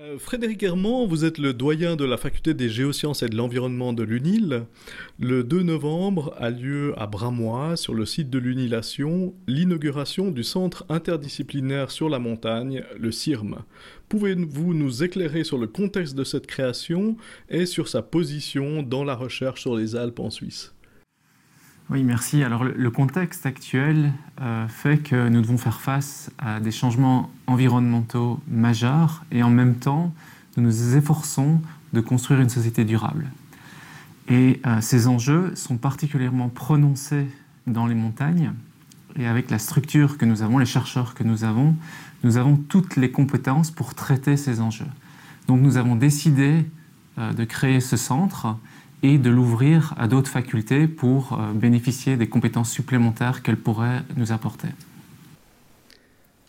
Euh, Frédéric Herman, vous êtes le doyen de la faculté des géosciences et de l'environnement de l'UNIL. Le 2 novembre a lieu à Bramois, sur le site de l'UNILation, l'inauguration du centre interdisciplinaire sur la montagne, le CIRM. Pouvez-vous nous éclairer sur le contexte de cette création et sur sa position dans la recherche sur les Alpes en Suisse? Oui, merci. Alors le contexte actuel euh, fait que nous devons faire face à des changements environnementaux majeurs et en même temps, nous nous efforçons de construire une société durable. Et euh, ces enjeux sont particulièrement prononcés dans les montagnes et avec la structure que nous avons, les chercheurs que nous avons, nous avons toutes les compétences pour traiter ces enjeux. Donc nous avons décidé euh, de créer ce centre et de l'ouvrir à d'autres facultés pour euh, bénéficier des compétences supplémentaires qu'elle pourrait nous apporter.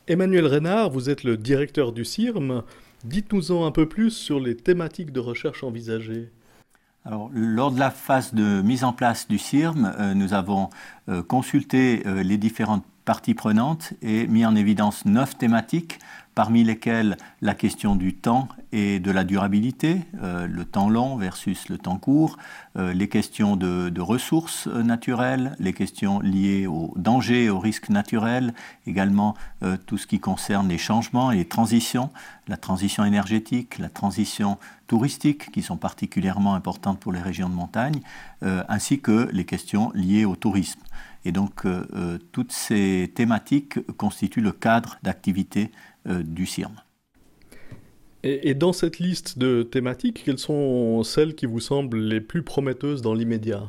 Emmanuel Renard, vous êtes le directeur du CIRM. Dites-nous-en un peu plus sur les thématiques de recherche envisagées. Alors, lors de la phase de mise en place du CIRM, euh, nous avons euh, consulté les différentes parties prenantes et mis en évidence neuf thématiques parmi lesquels la question du temps et de la durabilité, euh, le temps long versus le temps court, euh, les questions de, ressources naturelles, les questions liées aux dangers aux risques naturels, également euh, tout ce qui concerne les changements et les transitions, la transition énergétique, la transition touristique, qui sont particulièrement importantes pour les régions de montagne, ainsi que les questions liées au tourisme. Et donc, toutes ces thématiques constituent le cadre d'activité euh, du CIRM. Et, dans cette liste de thématiques, quelles sont celles qui vous semblent les plus prometteuses dans l'immédiat?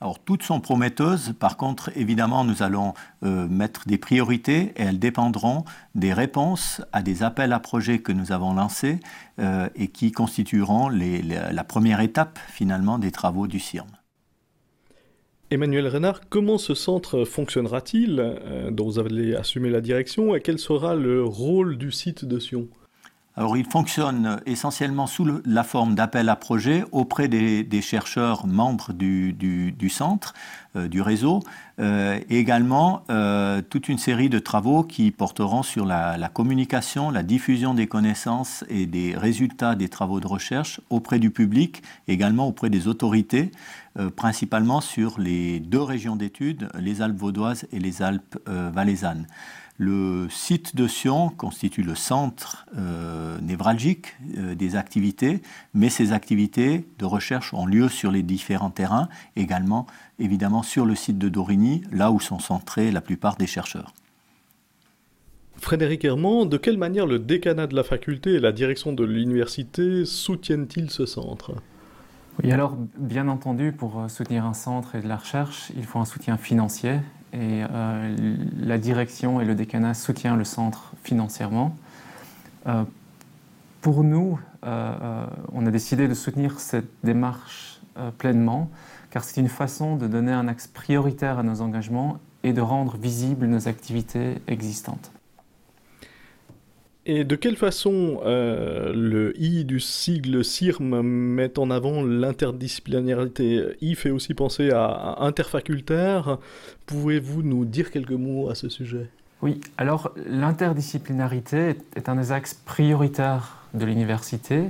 Alors toutes sont prometteuses, par contre évidemment nous allons euh, mettre des priorités et elles dépendront des réponses à des appels à projets que nous avons lancés euh, et qui constitueront la première étape finalement des travaux du CIRM. Emmanuel Renard, comment ce centre fonctionnera-t-il, euh, dont vous allez assumer la direction, et quel sera le rôle du site de Sion? Alors, il fonctionne essentiellement sous la forme d'appel à projet auprès des, chercheurs membres du, centre, euh, du réseau, euh, et également toute une série de travaux qui porteront sur la, communication, la diffusion des connaissances et des résultats des travaux de recherche auprès du public, également auprès des autorités, euh, principalement sur les deux régions d'études, les Alpes vaudoises et les Alpes euh, valaisannes. Le site de Sion constitue le centre euh, névralgique des activités, mais ces activités de recherche ont lieu sur les différents terrains, également évidemment sur le site de Dorigny, là où sont centrés la plupart des chercheurs. Frédéric Herman, de quelle manière le décanat de la faculté et la direction de l'université soutiennent-ils ce centre? Oui, alors bien entendu, pour euh, soutenir un centre et de la recherche, il faut un soutien financier. Et euh, la direction et le décanat soutiennent le centre financièrement. Euh, pour nous, on a décidé de soutenir cette démarche pleinement, car c'est une façon de donner un axe prioritaire à nos engagements et de rendre visibles nos activités existantes. Et de quelle façon euh, le I du sigle CIRM met en avant l'interdisciplinarité? I fait aussi penser à, interfacultaire. Pouvez-vous nous dire quelques mots à ce sujet? Oui, alors l'interdisciplinarité est un des axes prioritaires de l'université,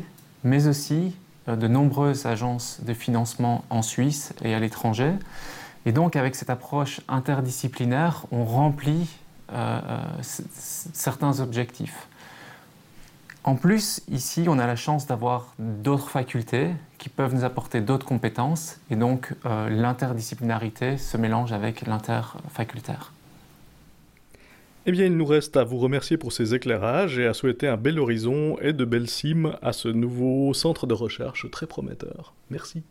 mais aussi euh, de nombreuses agences de financement en Suisse et à l'étranger. Et donc avec cette approche interdisciplinaire, on remplit euh, certains objectifs. En plus, ici, on a la chance d'avoir d'autres facultés qui peuvent nous apporter d'autres compétences et donc euh, l'interdisciplinarité se mélange avec l'interfacultaire. Eh bien, il nous reste à vous remercier pour ces éclairages et à souhaiter un bel horizon et de belles cimes à ce nouveau centre de recherche très prometteur. Merci.